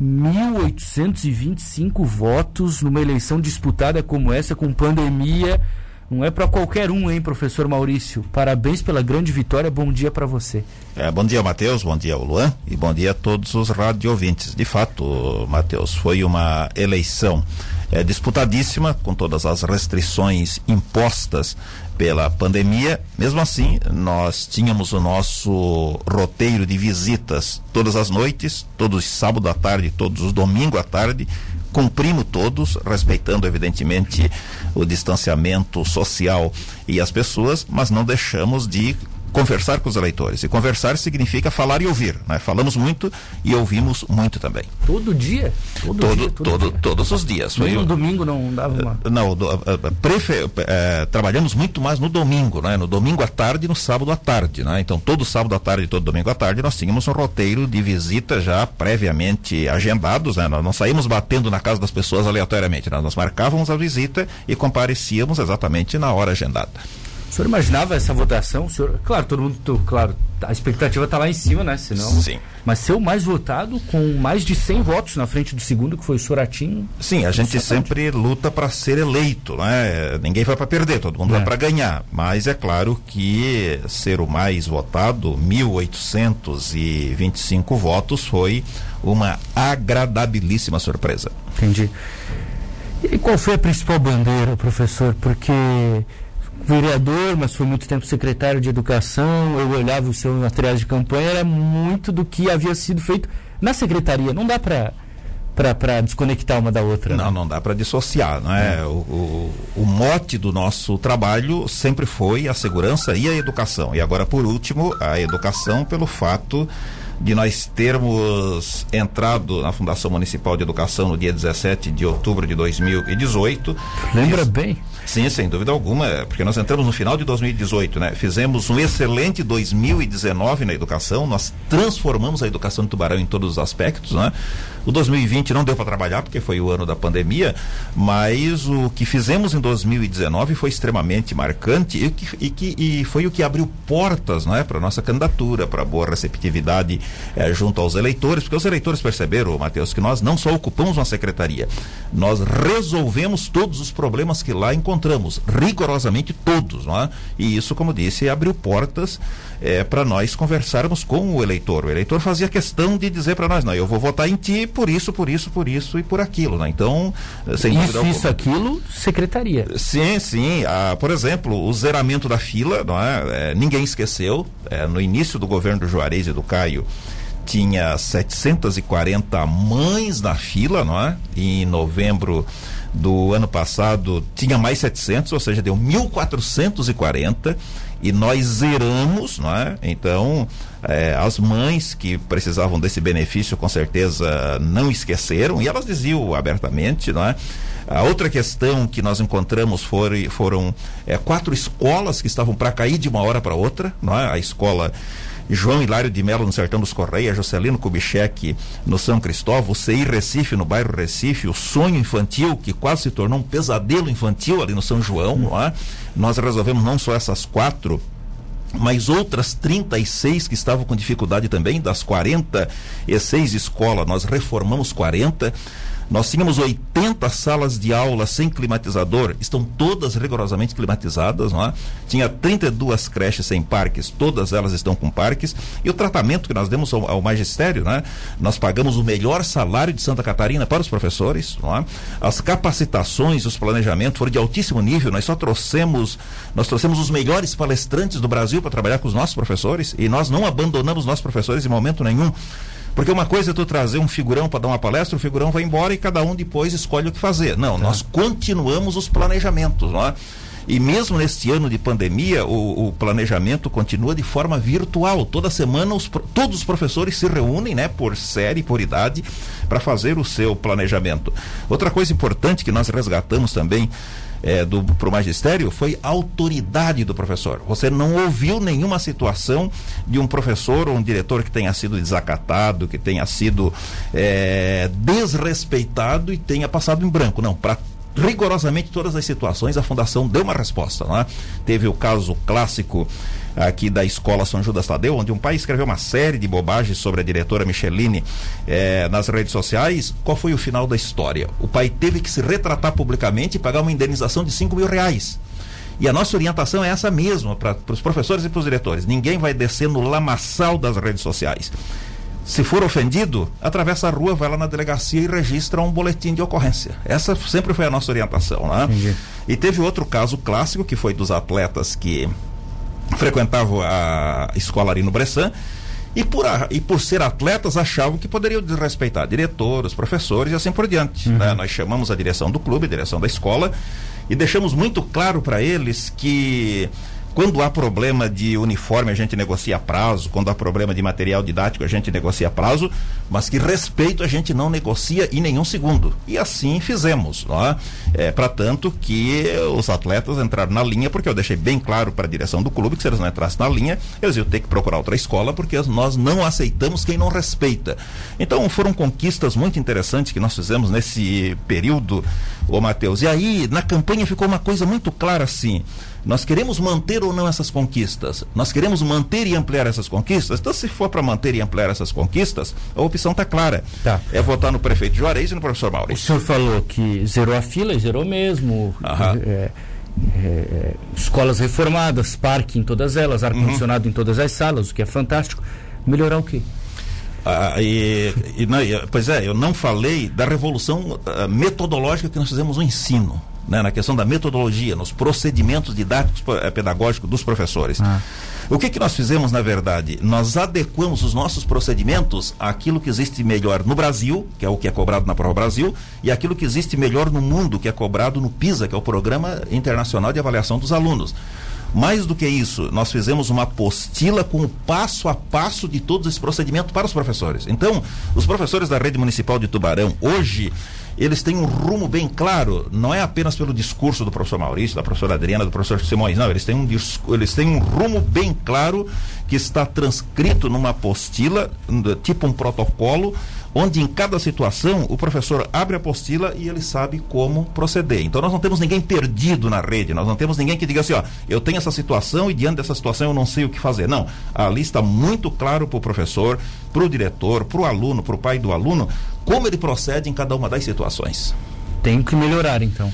1.825 votos numa eleição disputada como essa, com pandemia. Não é para qualquer um, hein, professor Maurício? Parabéns pela grande vitória. Bom dia para você. É, bom dia, Matheus. Bom dia, Luan. E bom dia a todos os rádio ouvintes. De fato, Matheus, foi uma eleição é, disputadíssima, com todas as restrições impostas pela pandemia. Mesmo assim, nós tínhamos o nosso roteiro de visitas todas as noites, todos os sábados à tarde, todos os domingos à tarde, cumprimos todos, respeitando evidentemente o distanciamento social e as pessoas, mas não deixamos de conversar com os eleitores. E conversar significa falar e ouvir. Né? Falamos muito e ouvimos muito também. Todo dia? Todo, todo, dia, todo, todo dia. Todos os dias. Foi no domingo não dava uma. Eh, não, do, uh, prefe, uh, trabalhamos muito mais no domingo, né? no domingo à tarde e no sábado à tarde. Né? Então, todo sábado à tarde e todo domingo à tarde nós tínhamos um roteiro de visita já previamente agendados. Né? Nós não saímos batendo na casa das pessoas aleatoriamente. Né? Nós marcávamos a visita e comparecíamos exatamente na hora agendada. O senhor imaginava essa votação? O senhor, claro, todo mundo, claro, a expectativa está lá em cima, né? Senão, Sim. Mas ser o mais votado com mais de 100 votos na frente do segundo, que foi o Soratinho. Sim, a gente sempre luta para ser eleito, né? Ninguém vai para perder, todo mundo é. vai para ganhar. Mas é claro que ser o mais votado, 1.825 votos, foi uma agradabilíssima surpresa. Entendi. E qual foi a principal bandeira, professor? Porque vereador, mas foi muito tempo secretário de educação, eu olhava os seus materiais de campanha, era muito do que havia sido feito na secretaria. Não dá para para desconectar uma da outra. Não, né? não dá para dissociar, não é? é. O, o, o, mote do nosso trabalho sempre foi a segurança e a educação. E agora, por último, a educação pelo fato de nós termos entrado na Fundação Municipal de Educação no dia 17 de outubro de 2018. Lembra Isso, bem? Sim, sem dúvida alguma, porque nós entramos no final de 2018, né? Fizemos um excelente 2019 na educação, nós transformamos a educação de Tubarão em todos os aspectos, né? O 2020 não deu para trabalhar porque foi o ano da pandemia, mas o que fizemos em 2019 foi extremamente marcante e, que, e, que, e foi o que abriu portas, não é, para nossa candidatura, para boa receptividade eh, junto aos eleitores, porque os eleitores perceberam, Matheus, que nós não só ocupamos uma secretaria, nós resolvemos todos os problemas que lá encontramos, rigorosamente todos, não é? E isso, como disse, abriu portas eh, para nós conversarmos com o eleitor. O eleitor fazia questão de dizer para nós, não, eu vou votar em ti por isso, por isso, por isso e por aquilo, né? Então, eh, sem isso, isso, aquilo, secretaria. Sim, sim. Ah, por exemplo, o zeramento da fila, não é? é ninguém esqueceu. É, no início do governo do Juarez e do Caio, tinha 740 mães na fila, não é? E em novembro do ano passado tinha mais 700, ou seja, deu 1440 e nós zeramos, não é? Então, é, as mães que precisavam desse benefício com certeza não esqueceram e elas diziam abertamente, não é? A outra questão que nós encontramos foram é, quatro escolas que estavam para cair de uma hora para outra, não é? A escola João Hilário de Melo no Sertão dos Correias, Jocelino Kubitschek no São Cristóvão, CI Recife no bairro Recife, o sonho infantil que quase se tornou um pesadelo infantil ali no São João, não é? Nós resolvemos não só essas quatro mas outras 36 que estavam com dificuldade também, das 46 escolas, nós reformamos 40. Nós tínhamos 80 salas de aula sem climatizador, estão todas rigorosamente climatizadas, não é? Tinha 32 creches sem parques, todas elas estão com parques. E o tratamento que nós demos ao, ao magistério, né? Nós pagamos o melhor salário de Santa Catarina para os professores, não é? As capacitações, os planejamentos foram de altíssimo nível. Nós só trouxemos, nós trouxemos os melhores palestrantes do Brasil para trabalhar com os nossos professores e nós não abandonamos os nossos professores em momento nenhum. Porque uma coisa é tu trazer um figurão para dar uma palestra, o figurão vai embora e cada um depois escolhe o que fazer. Não, tá. nós continuamos os planejamentos, não é? E mesmo neste ano de pandemia, o, o, planejamento continua de forma virtual. Toda semana os, todos os professores se reúnem, né, por série, por idade, para fazer o seu planejamento. Outra coisa importante que nós resgatamos também é, para o magistério foi autoridade do professor. Você não ouviu nenhuma situação de um professor ou um diretor que tenha sido desacatado, que tenha sido é, desrespeitado e tenha passado em branco. Não, para rigorosamente todas as situações, a fundação deu uma resposta. Né? Teve o caso clássico aqui da escola São Judas Tadeu, onde um pai escreveu uma série de bobagens sobre a diretora Micheline eh, nas redes sociais. Qual foi o final da história? O pai teve que se retratar publicamente e pagar uma indenização de 5 mil reais. E a nossa orientação é essa mesma para os professores e para os diretores. Ninguém vai descer no lamaçal das redes sociais. Se for ofendido, atravessa a rua, vai lá na delegacia e registra um boletim de ocorrência. Essa sempre foi a nossa orientação, né? Entendi. E teve outro caso clássico que foi dos atletas que frequentavam a escola ali no Bressan e por, a, e por ser atletas achavam que poderiam desrespeitar diretores, professores e assim por diante. Uhum. Né? Nós chamamos a direção do clube, a direção da escola e deixamos muito claro para eles que quando há problema de uniforme, a gente negocia prazo. Quando há problema de material didático, a gente negocia prazo. Mas que respeito a gente não negocia em nenhum segundo. E assim fizemos. É? É, para tanto que os atletas entraram na linha, porque eu deixei bem claro para a direção do clube que se eles não entrassem na linha, eles iam ter que procurar outra escola, porque nós não aceitamos quem não respeita. Então foram conquistas muito interessantes que nós fizemos nesse período, ô Matheus. E aí, na campanha ficou uma coisa muito clara assim. Nós queremos manter ou não essas conquistas? Nós queremos manter e ampliar essas conquistas? Então, se for para manter e ampliar essas conquistas, a opção está clara. Tá. É votar no prefeito Juarez e no professor Maurício. O senhor falou que zerou a fila e zerou mesmo. É, é, é, escolas reformadas, parque em todas elas, ar-condicionado uhum. em todas as salas, o que é fantástico. Melhorar o quê? Ah, e, e, não, pois é, eu não falei da revolução uh, metodológica que nós fizemos no ensino né, na questão da metodologia, nos procedimentos didáticos eh, pedagógicos dos professores. Ah. O que, que nós fizemos, na verdade? Nós adequamos os nossos procedimentos àquilo que existe melhor no Brasil, que é o que é cobrado na Prova Brasil, e aquilo que existe melhor no mundo, que é cobrado no PISA, que é o Programa Internacional de Avaliação dos Alunos. Mais do que isso, nós fizemos uma apostila com o passo a passo de todos esses procedimentos para os professores. Então, os professores da rede municipal de Tubarão, hoje, eles têm um rumo bem claro, não é apenas pelo discurso do professor Maurício, da professora Adriana, do professor Simões, não, eles têm um, eles têm um rumo bem claro que está transcrito numa apostila, tipo um protocolo, onde em cada situação o professor abre a apostila e ele sabe como proceder. Então nós não temos ninguém perdido na rede, nós não temos ninguém que diga assim, ó, eu tenho essa situação e diante dessa situação eu não sei o que fazer. Não, ali está muito claro para o professor, para o diretor, para o aluno, para o pai do aluno, como ele procede em cada uma das situações. Tem que melhorar então.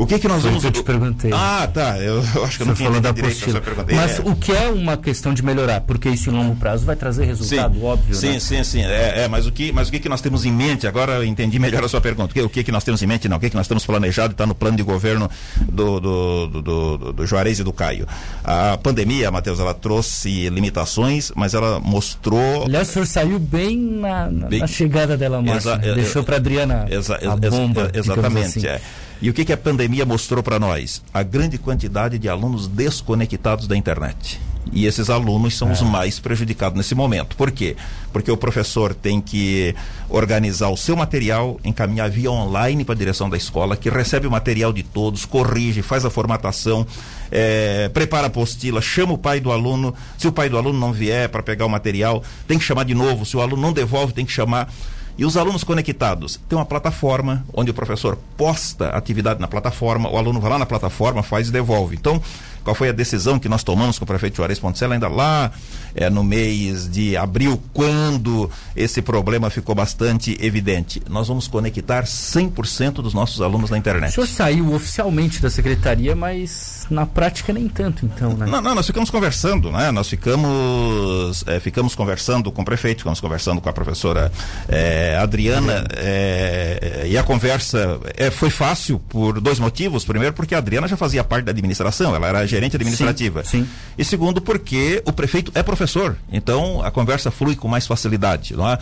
O que que nós Foi vamos... Que eu te perguntei. Ah, tá. Eu, eu acho que eu não falou da apostila. Mas é. o que é uma questão de melhorar? Porque isso em longo prazo vai trazer resultado, sim, óbvio. Sim, né? sim, sim. É, é, mas o que, mas o que que nós temos em mente? Agora eu entendi melhor a sua pergunta. O que, o que que nós temos em mente? Não. O que que nós temos planejado? Está no plano de governo do do, do, do, do Juarez e do Caio. A pandemia, Matheus, ela trouxe limitações, mas ela mostrou. Aliás, o senhor saiu bem na, na, bem... na chegada dela, Márcia. Deixou para Adriana exa, a bomba. Exa, exatamente. Assim. É. E o que, que a pandemia mostrou para nós? A grande quantidade de alunos desconectados da internet. E esses alunos são é. os mais prejudicados nesse momento. Por quê? Porque o professor tem que organizar o seu material, encaminhar via online para a direção da escola, que recebe o material de todos, corrige, faz a formatação, é, prepara a apostila, chama o pai do aluno. Se o pai do aluno não vier para pegar o material, tem que chamar de novo. Se o aluno não devolve, tem que chamar. E os alunos conectados? Tem uma plataforma onde o professor posta atividade na plataforma, o aluno vai lá na plataforma, faz e devolve. Então, qual foi a decisão que nós tomamos com o prefeito Juarez Ponticelli ainda lá é, no mês de abril, quando esse problema ficou bastante evidente? Nós vamos conectar 100% dos nossos alunos na internet. O senhor saiu oficialmente da secretaria, mas na prática nem tanto, então, né? Não, não nós ficamos conversando, né? Nós ficamos, é, ficamos conversando com o prefeito, ficamos conversando com a professora é, Adriana, é, e a conversa é, foi fácil por dois motivos. Primeiro, porque a Adriana já fazia parte da administração, ela era gerente administrativa. Sim, sim. E segundo, porque o prefeito é professor, então a conversa flui com mais facilidade, não é?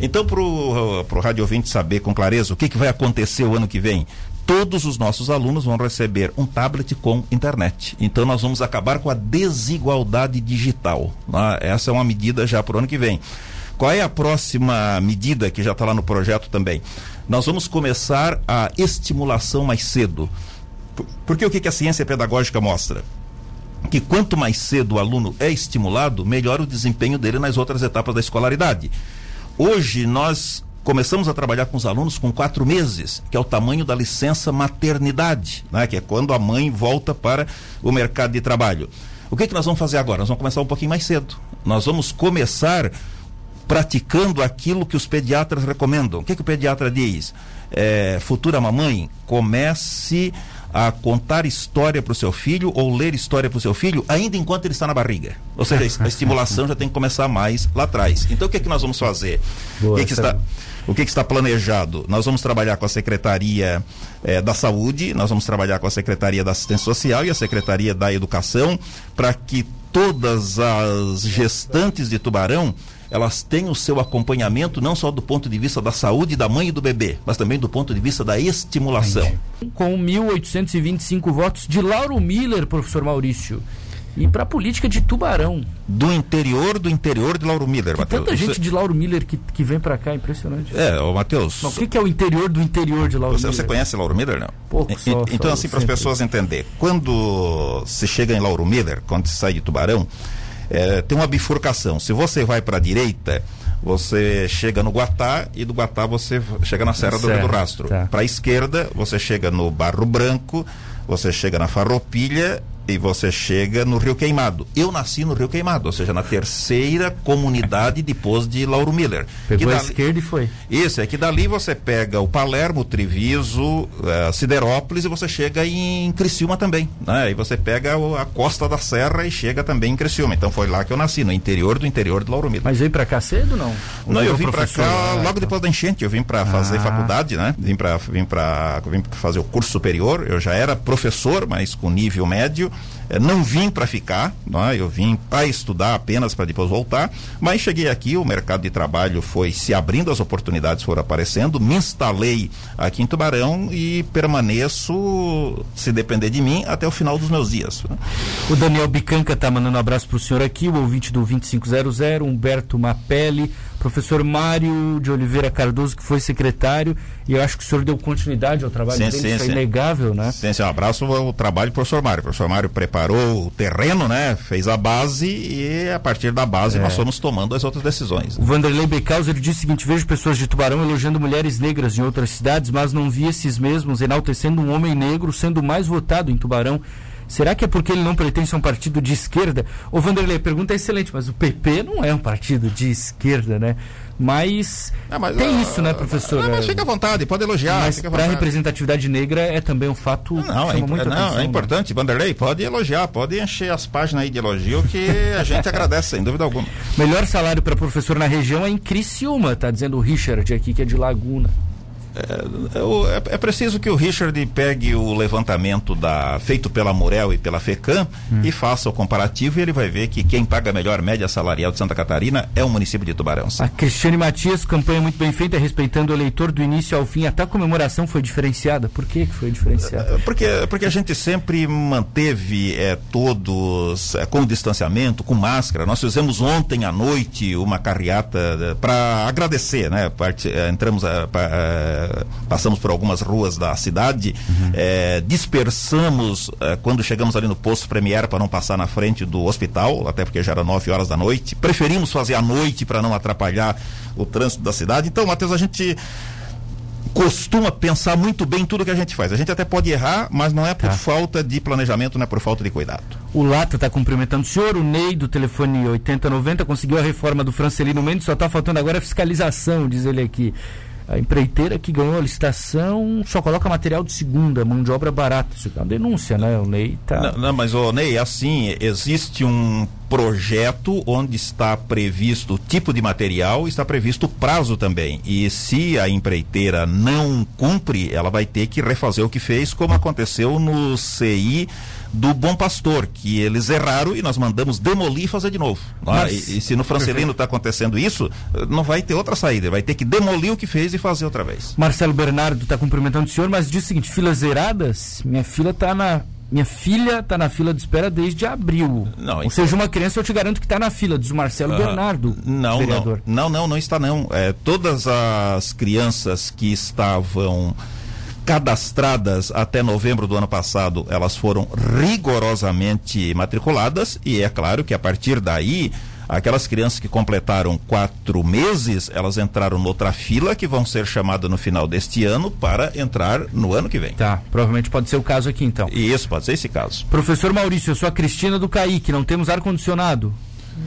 Então, para o rádio ouvinte saber com clareza o que, que vai acontecer o ano que vem, todos os nossos alunos vão receber um tablet com internet. Então nós vamos acabar com a desigualdade digital. Né? Essa é uma medida já para o ano que vem. Qual é a próxima medida que já está lá no projeto também? Nós vamos começar a estimulação mais cedo. Porque o que, que a ciência pedagógica mostra? Que quanto mais cedo o aluno é estimulado, melhor o desempenho dele nas outras etapas da escolaridade. Hoje nós começamos a trabalhar com os alunos com quatro meses, que é o tamanho da licença maternidade, né? que é quando a mãe volta para o mercado de trabalho. O que, que nós vamos fazer agora? Nós vamos começar um pouquinho mais cedo. Nós vamos começar praticando aquilo que os pediatras recomendam. O que, que o pediatra diz? É, futura mamãe, comece a contar história para o seu filho ou ler história para o seu filho ainda enquanto ele está na barriga. Ou seja, a estimulação já tem que começar mais lá atrás. Então o que é que nós vamos fazer? Boa, o que, que está o que, que, está planejado? Nós vamos trabalhar com a Secretaria eh, da Saúde, nós vamos trabalhar com a Secretaria da Assistência Social e a Secretaria da Educação para que todas as gestantes de tubarão elas têm o seu acompanhamento não só do ponto de vista da saúde da mãe e do bebê, mas também do ponto de vista da estimulação. Com 1.825 votos de Lauro Miller, professor Maurício. E para a política de Tubarão. Do interior do interior de Lauro Miller, Matheus. Tanta gente você... de Lauro Miller que, que vem para cá, impressionante. É, o Matheus. O que, que, é o interior do interior de Lauro você, Miller? Você conhece Lauro Miller, não? Pouco, e, só, Então, só assim, para as pessoas entender, quando se chega em Lauro Miller, quando se sai de Tubarão, é, tem uma bifurcação. Se você vai para a direita, você chega no Guatá e do Guatá você chega na Serra do Rio do Rastro. Tá. Para a esquerda, você chega no Barro Branco, você chega na Farroupilha e você chega no Rio Queimado. Eu nasci no Rio Queimado, ou seja, na terceira comunidade depois de Lauro Miller. Pegou dali... a esquerda e foi. Isso, é que dali você pega o Palermo, Treviso, uh, Siderópolis e você chega em Criciúma também. Né? E você pega a costa da serra e chega também em Criciúma. Então foi lá que eu nasci, no interior do interior de Lauro Miller. Mas veio para cá cedo não? Ou não, eu vim para cá ah, logo tá. depois da enchente. Eu vim para fazer ah. faculdade, né? Vim para vim para vim fazer o curso superior. Eu já era professor, mas com nível médio. É, não vim para ficar, é? eu vim para estudar apenas para depois voltar, mas cheguei aqui, o mercado de trabalho foi se abrindo, as oportunidades foram aparecendo, me instalei aqui em Tubarão e permaneço, se depender de mim, até o final dos meus dias. Né? O Daniel Bicanca está mandando um abraço para o senhor aqui, o ouvinte do 2500, Humberto Mapelli professor Mário de Oliveira Cardoso, que foi secretário, e eu acho que o senhor deu continuidade ao trabalho sim, dele, sim, isso é sim. é inegável, né? Sim, sim, um abraço ao trabalho do professor Mário. O professor Mário preparou o terreno, né? Fez a base e a partir da base é. nós fomos tomando as outras decisões. O Vanderlei Becauser disse o seguinte, vejo pessoas de Tubarão elogiando mulheres negras em outras cidades, mas não vi esses mesmos enaltecendo um homem negro sendo mais votado em Tubarão. Será que é porque ele não pertence a um partido de esquerda? O Vanderlei, pergunta é excelente, mas o PP não é um partido de esquerda, né? Mas, não, mas tem uh, isso, né, professor? Não, mas fica à vontade, pode elogiar. Mas para a representatividade negra é também um fato não, que chama é, muita não, atenção. Não, é importante. Né? Vanderlei, pode elogiar, pode encher as páginas aí de elogio que a gente agradece, sem dúvida alguma. Melhor salário para professor na região é em Criciúma, tá dizendo o Richard aqui, que é de Laguna. É, é, é, preciso que o Richard pegue o levantamento da, feito pela Morel e pela FECAM hum. e faça o comparativo e ele vai ver que quem paga a melhor média salarial de Santa Catarina é o município de Tubarão. A Cristiane Matias, campanha muito bem feita, respeitando o eleitor do início ao fim, até a comemoração foi diferenciada. Por que foi diferenciada? É, porque, porque a gente sempre manteve é, todos é, com distanciamento, com máscara. Nós fizemos ontem à noite uma carreata é, para agradecer, né? Parte, entramos a, pra, passamos por algumas ruas da cidade, uhum. é, dispersamos é, quando chegamos ali no posto Premier para não passar na frente do hospital, até porque já era 9 horas da noite. Preferimos fazer à noite para não atrapalhar o trânsito da cidade. Então, Matheus, a gente costuma pensar muito bem tudo que a gente faz. A gente até pode errar, mas não é por tá. falta de planejamento, não é por falta de cuidado. O Lata está cumprimentando o senhor, o Ney do telefone 8090 conseguiu a reforma do Francelino Mendes, só está faltando agora a fiscalização, diz ele aqui. A empreiteira que ganhou a licitação só coloca material de segunda, mão de obra barata. Isso é uma denúncia, né? O Ney tá. Não, não mas o Ney, assim, existe um projeto onde está previsto o tipo de material, está previsto o prazo também. E se a empreiteira não cumpre, ela vai ter que refazer o que fez, como aconteceu no CI do Bom Pastor, que eles erraram e nós mandamos demolir e fazer de novo. É? Mas... E, e, se no Francelino está acontecendo isso, não vai ter outra saída, vai ter que demolir o que fez e fazer outra vez. Marcelo Bernardo está cumprimentando o senhor, mas diz o seguinte: filas zeradas, minha fila está na minha filha está na fila de espera desde abril. Não, Ou então... seja, uma criança eu te garanto que está na fila, diz o Marcelo uh, Bernardo. Não, vereador. não, não, não, não está não. É, todas as crianças que estavam cadastradas até novembro do ano passado, elas foram rigorosamente matriculadas e é claro que a partir daí Aquelas crianças que completaram quatro meses, elas entraram noutra fila que vão ser chamadas no final deste ano para entrar no ano que vem. Tá, provavelmente pode ser o caso aqui então. E isso, pode ser esse caso. Professor Maurício, eu sou a Cristina do Kaique, não temos ar-condicionado.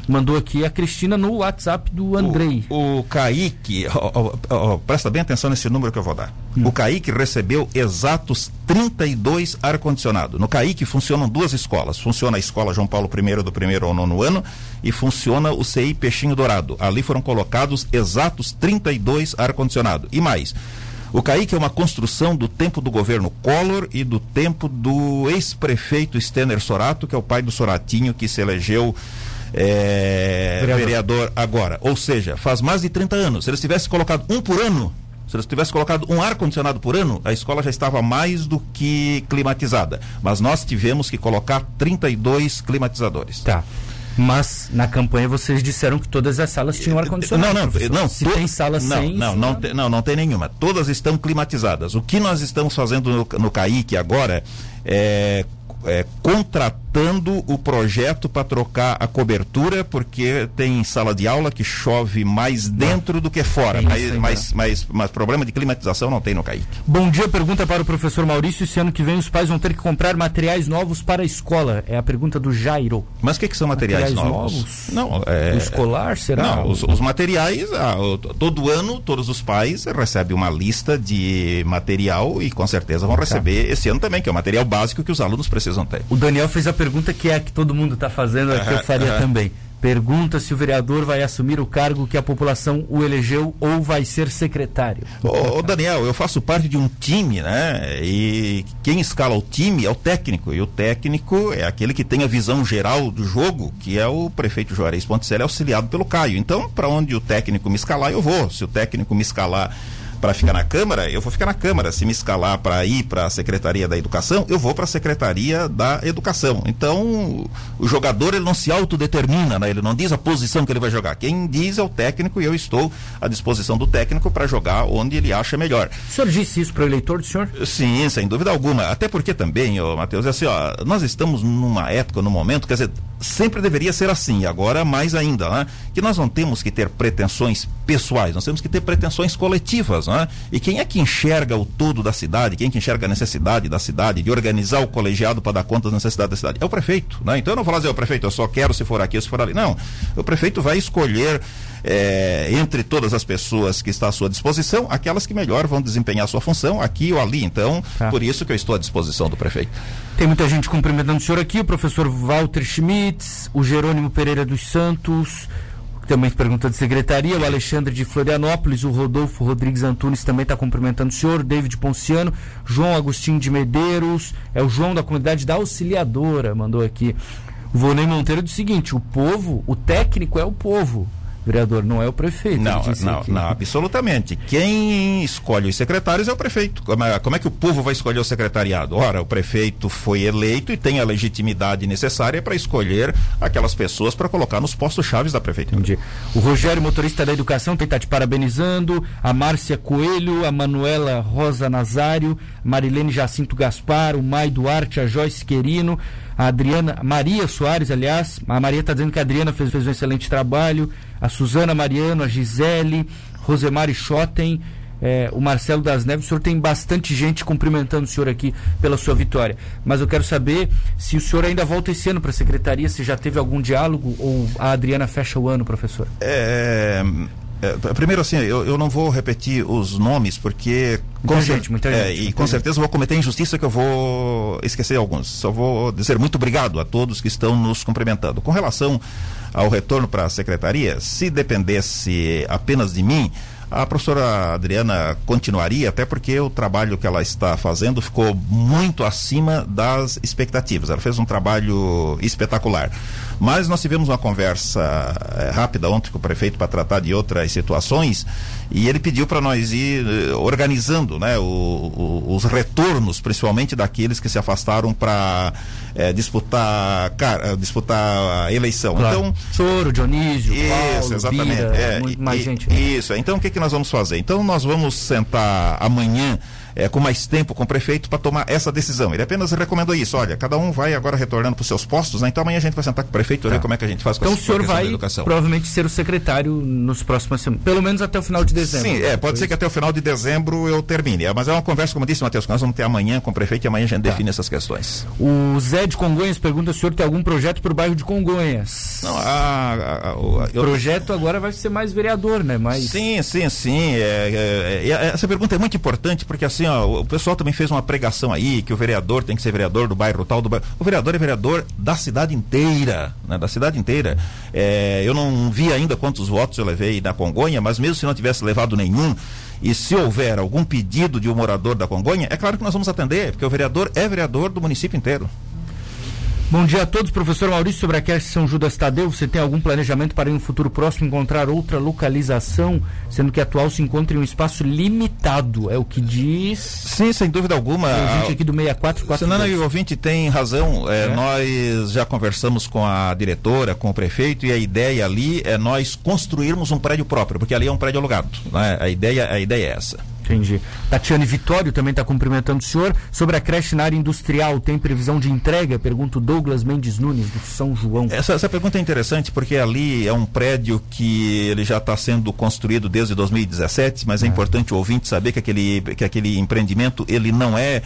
Mandou aqui a Cristina no WhatsApp do Andrei. O, o Kaique, ó, ó, ó, presta bem atenção nesse número que eu vou dar. Hum. O Kaique recebeu exatos 32 ar-condicionado. No Kaique funcionam duas escolas. Funciona a escola João Paulo I do primeiro ao nono ano e funciona o CI Peixinho Dourado. Ali foram colocados exatos 32 ar-condicionado. E mais. O Kaique é uma construção do tempo do governo Collor e do tempo do ex-prefeito Stener Sorato, que é o pai do Soratinho, que se elegeu é, vereador. vereador. agora. Ou seja, faz mais de 30 anos. Se eles tivessem colocado um por ano, se eles tivessem colocado um ar-condicionado por ano, a escola já estava mais do que climatizada. Mas nós tivemos que colocar 32 climatizadores. Tá. Mas na campanha vocês disseram que todas as salas tinham ar-condicionado. Não, não, não. Se to... tem salas não, sem. Não, não, não, não tem nenhuma. Todas estão climatizadas. O que nós estamos fazendo no, no CAIC agora é é, contratando o projeto para trocar a cobertura, porque tem sala de aula que chove mais dentro do que fora. Mas, mas, mas, mas, problema de climatização não tem no CAIC. Bom dia, pergunta para o professor Maurício. Esse ano que vem os pais vão ter que comprar materiais novos para a escola. É a pergunta do Jairo. Mas o que, que, são materiais, materiais novos? novos? Não, é... O escolar, será? Não, os, os materiais, ah, todo ano, todos os pais recebem uma lista de material e com certeza vão tá. receber esse ano também, que é o material básico que os alunos precisam precisam ter. O Daniel fez a pergunta que é a que todo mundo está fazendo, é que eu faria também. Pergunta se o vereador vai assumir o cargo que a população o elegeu ou vai ser secretário. Ô, ô, Daniel, eu faço parte de um time, né? E quem escala o time é o técnico. E o técnico é aquele que tem a visão geral do jogo, que é o prefeito Juarez Ponticelli, auxiliado pelo Caio. Então, para onde o técnico me escalar, eu vou. Se o técnico me escalar para ficar na Câmara, eu vou ficar na Câmara. Se me escalar para ir para a Secretaria da Educação, eu vou para a Secretaria da Educação. Então, o jogador ele não se autodetermina, né? ele não diz a posição que ele vai jogar. Quem diz é o técnico e eu estou à disposição do técnico para jogar onde ele acha melhor. O senhor disse isso para o eleitor do senhor? Sim, sem dúvida alguma. Até porque também, ô, Matheus, é assim, ó, nós estamos numa época, num momento, quer dizer, sempre deveria ser assim, agora mais ainda, né? que nós não temos que ter pretensões pessoais, nós temos que ter pretensões coletivas. Né? E quem é que enxerga o todo da cidade, quem é que enxerga a necessidade da cidade, de organizar o colegiado para dar conta das necessidades da cidade? É o prefeito. Né? Então eu não vou dizer, o prefeito, eu só quero se for aqui ou se for ali. Não. O prefeito vai escolher é, entre todas as pessoas que está à sua disposição, aquelas que melhor vão desempenhar a sua função aqui ou ali. Então, tá. por isso que eu estou à disposição do prefeito. Tem muita gente cumprimentando o senhor aqui, o professor Walter O Jerônimo Pereira dos Santos, também pergunta de secretaria, o Alexandre de Florianópolis, o Rodolfo Rodrigues Antunes também está cumprimentando o senhor, David Ponciano, João Agostinho de Medeiros, é o João da comunidade da Auxiliadora, mandou aqui. O Vonei Monteiro diz o seguinte: o povo, o técnico é o povo vereador, não é o prefeito. Não, não, não, absolutamente. Quem escolhe os secretários é o prefeito. Como é, como é, que o povo vai escolher o secretariado? Ora, o prefeito foi eleito e tem a legitimidade necessária para escolher aquelas pessoas para colocar nos postos chaves da prefeitura. Entendi. O Rogério, motorista da educação, está te parabenizando. A Márcia Coelho, a Manuela Rosa Nazário, Marilene Jacinto Gaspar, o Mai Duarte, a Joyce Querino, a Adriana, Maria Soares, aliás. A Maria está dizendo que a Adriana fez, fez um excelente trabalho a Suzana Mariano, a Gisele, Rosemary Schotten, é, o Marcelo das Neves. O senhor tem bastante gente cumprimentando o senhor aqui pela sua vitória. Mas eu quero saber se o senhor ainda volta esse ano para a secretaria, se já teve algum diálogo ou a Adriana fecha o ano, professor? É, primeiro assim, eu, eu não vou repetir os nomes porque muita com gente, muita é, gente, e com certeza vou cometer injustiça que eu vou esquecer alguns. Só vou dizer muito obrigado a todos que estão nos cumprimentando. Com relação ao retorno para a secretaria, se dependesse apenas de mim, a professora Adriana continuaria, até porque o trabalho que ela está fazendo ficou muito acima das expectativas. Ela fez um trabalho espetacular. Mas nós tivemos uma conversa é, rápida ontem com o prefeito para tratar de outras situações e ele pediu para nós ir uh, organizando né, o, o, os retornos, principalmente daqueles que se afastaram para é, disputar, cara, disputar a eleição. Claro. Então, Soro, Dionísio, isso, Paulo, exatamente. Bira, é, mais e, gente. Isso. Então, o que, que nós vamos fazer? Então, nós vamos sentar amanhã é, com mais tempo com o prefeito para tomar essa decisão. Ele apenas recomendou isso. Olha, cada um vai agora retornando para os seus postos, né? Então amanhã a gente vai sentar com o prefeito e tá. ver como é que a gente faz com Então o senhor vai provavelmente ser o secretário nos próximos semanas, pelo menos até o final de dezembro. Sim, é, pode ser que até o final de dezembro eu termine. É, mas é uma conversa, como disse Matheus, que nós vamos ter amanhã com o prefeito e amanhã a gente tá. define essas questões. O Zé de Congonhas pergunta se o senhor tem algum projeto para o bairro de Congonhas. Não, a, a, a, o eu... projeto agora vai ser mais vereador, né? Mais... Sim, sim, sim. É, é, é, essa pergunta é muito importante porque assim, ó, o pessoal também fez uma pregação aí que o vereador tem que ser vereador do bairro tal, do bairro. O vereador é vereador da cidade inteira, né? Da cidade inteira. É, eu não vi ainda quantos votos eu levei na Congonha, mas mesmo se não tivesse levado nenhum, e se houver algum pedido de um morador da Congonha, é claro que nós vamos atender, porque o vereador é vereador do município inteiro. Bom dia a todos, professor Maurício, sobre a creche São Judas Tadeu, você tem algum planejamento para em um futuro próximo encontrar outra localização, sendo que a atual se encontra em um espaço limitado, é o que diz... Sim, sem dúvida alguma. A gente aqui do 64... Senana e o ouvinte tem razão, é, é. nós já conversamos com a diretora, com o prefeito, e a ideia ali é nós construirmos um prédio próprio, porque ali é um prédio alugado, né? a, ideia, a ideia é essa. Entendi. Tatiane Vitório também está cumprimentando o senhor. Sobre a creche na área industrial, tem previsão de entrega? Pergunta o Douglas Mendes Nunes, do São João. Essa, essa pergunta é interessante porque ali é um prédio que ele já está sendo construído desde 2017, mas é, é importante o ouvinte saber que aquele, que aquele empreendimento ele não é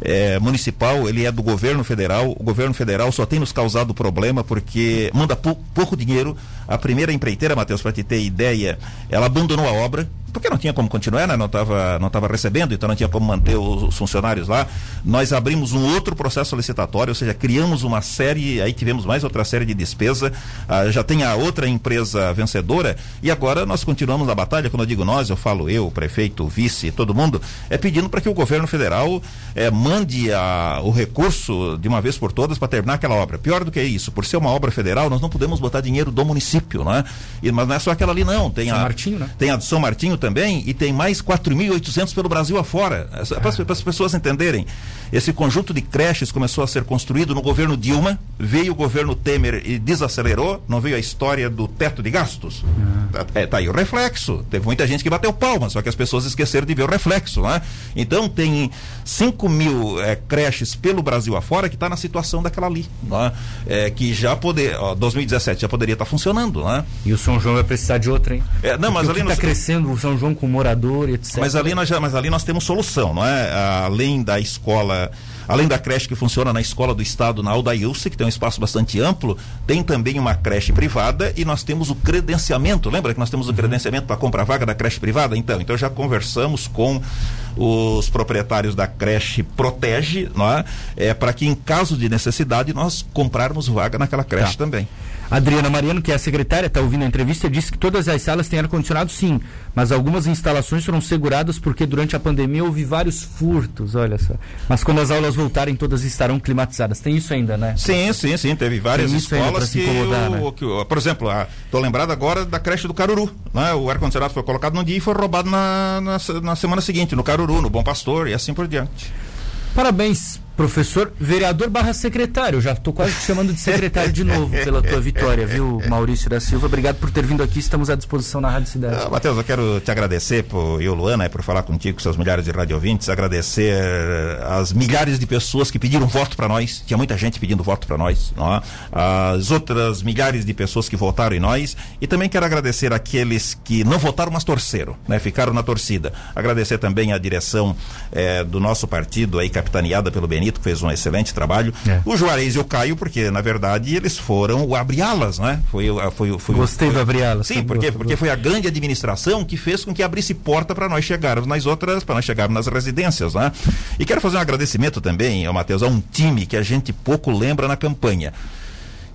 é, municipal, ele é do governo federal. O governo federal só tem nos causado problema porque manda pou, pouco dinheiro. A primeira empreiteira, Matheus, para te ter ideia, ela abandonou a obra porque não tinha como continuar, né? não estava não tava recebendo, então não tinha como manter os, os, funcionários lá. Nós abrimos um outro processo licitatório, ou seja, criamos uma série, aí tivemos mais outra série de despesa, ah, já tem a outra empresa vencedora, e agora nós continuamos a batalha, quando eu digo nós, eu falo eu, prefeito, vice, todo mundo, é pedindo para que o governo federal é, mande a, o recurso de uma vez por todas para terminar aquela obra. Pior do que isso, por ser uma obra federal, nós não podemos botar dinheiro do município, né? E, mas não é só aquela ali não, tem São a Martinho, né? tem a de São Martinho também e tem mais 4.800 pelo Brasil afora. Para as pessoas entenderem, esse conjunto de creches começou a ser construído no governo Dilma, veio o governo Temer e desacelerou, não veio a história do teto de gastos. Uhum. É, tá aí o reflexo. Teve muita gente que bateu palmas, só que as pessoas esqueceram de ver o reflexo. Né? Então tem 5 mil é, creches pelo Brasil afora que está na situação daquela ali. Né? É, que já poder, ó, 2017 já poderia estar tá funcionando. Né? E o São João vai precisar de outra, hein? É, não, mas ali está nós... crescendo o São João com morador etc. Mas ali nós mas ali nós temos solução, não é? Além da escola além da creche que funciona na Escola do Estado, na Aldailce, que tem um espaço bastante amplo, tem também uma creche privada e nós temos o credenciamento. Lembra que nós temos o credenciamento para comprar vaga da creche privada? Então, então já conversamos com os proprietários da creche Protege, não é? é para que em caso de necessidade nós comprarmos vaga naquela creche tá. também. Adriana Mariano, que é a secretária, está ouvindo a entrevista, disse que todas as salas têm ar-condicionado sim, mas algumas instalações foram seguradas porque durante a pandemia houve vários furtos, olha só. Mas quando as aulas voltarem, todas estarão climatizadas. Tem isso ainda, né? Sim, sim, sim. Teve várias escolas que, o, né? que, por exemplo, estou lembrado agora da creche do Caruru. Né? O ar-condicionado foi colocado num dia e foi roubado na, na, na semana seguinte, no Caruru, no Bom Pastor e assim por diante. Parabéns Professor, vereador barra secretário, já estou quase te chamando de secretário de novo pela tua vitória, viu, Maurício da Silva? Obrigado por ter vindo aqui, estamos à disposição na Rádio Cidade. Ah, Matheus, eu quero te agradecer, por, eu, Luana, por falar contigo, seus milhares de radiovintes, agradecer eh, as milhares de pessoas que pediram voto para nós, tinha muita gente pedindo voto para nós, não é? as outras milhares de pessoas que votaram em nós, e também quero agradecer aqueles que não votaram, mas torceram, né? ficaram na torcida. Agradecer também a direção eh, do nosso partido, aí capitaneada pelo Benito, Benito, que fez um excelente trabalho. É. O Juarez e o Caio, porque na verdade eles foram o abre-alas, né? Foi, foi, foi, Gostei foi, do abre-alas. Sim, porque, porque foi a grande administração que fez com que abrisse porta para nós chegarmos nas outras, para nós chegarmos nas residências, né? E quero fazer um agradecimento também, Matheus, a um time que a gente pouco lembra na campanha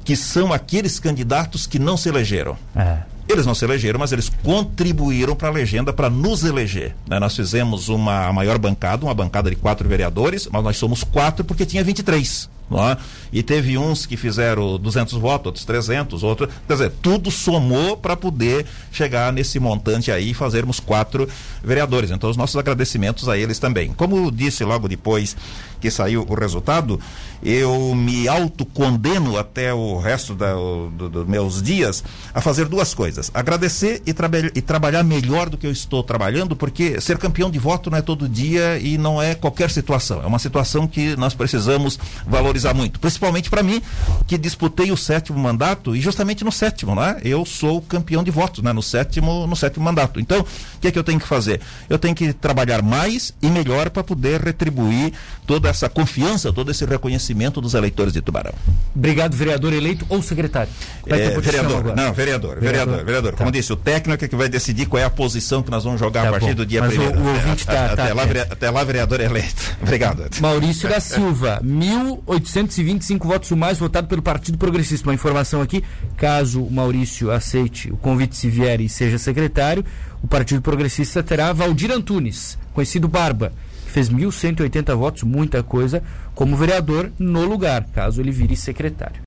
que são aqueles candidatos que não se elegeram. É. Eles não se elegeram, mas eles contribuíram para a legenda para nos eleger. Né? Nós fizemos uma maior bancada, uma bancada de quatro vereadores, mas nós somos quatro porque tinha 23. não é? E teve uns que fizeram 200 votos, outros 300, outros, quer dizer, tudo somou para poder chegar nesse montante aí e fazermos quatro vereadores. Então, os nossos agradecimentos a eles também. Como disse logo depois que saiu o resultado, eu me autocondeno até o resto dos do, meus dias a fazer duas coisas: agradecer e, e trabalhar melhor do que eu estou trabalhando, porque ser campeão de voto não é todo dia e não é qualquer situação. É uma situação que nós precisamos valorizar muito. Principalmente para mim, que disputei o sétimo mandato, e justamente no sétimo, né? Eu sou campeão de votos, né? No sétimo, no sétimo mandato. Então, o que é que eu tenho que fazer? Eu tenho que trabalhar mais e melhor para poder retribuir toda essa confiança, todo esse reconhecimento dos eleitores de Tubarão. Obrigado, vereador eleito ou secretário? É, vereador, não, vereador, vereador, vereador, vereador. Tá. Como disse, o técnico é que vai decidir qual é a posição que nós vamos jogar tá a partir bom. do dia primeiro. O, o ouvinte tá, até, tá, lá, até lá, vereador eleito. Obrigado. Maurício da Silva, 1.825 votos o mais votado pelo Partido Progressista. Uma informação aqui, caso o Maurício aceite o convite se vier e seja secretário, o Partido Progressista terá Valdir Antunes, conhecido Barba fez 1.180 votos, muita coisa, como vereador no lugar, caso ele vire secretário.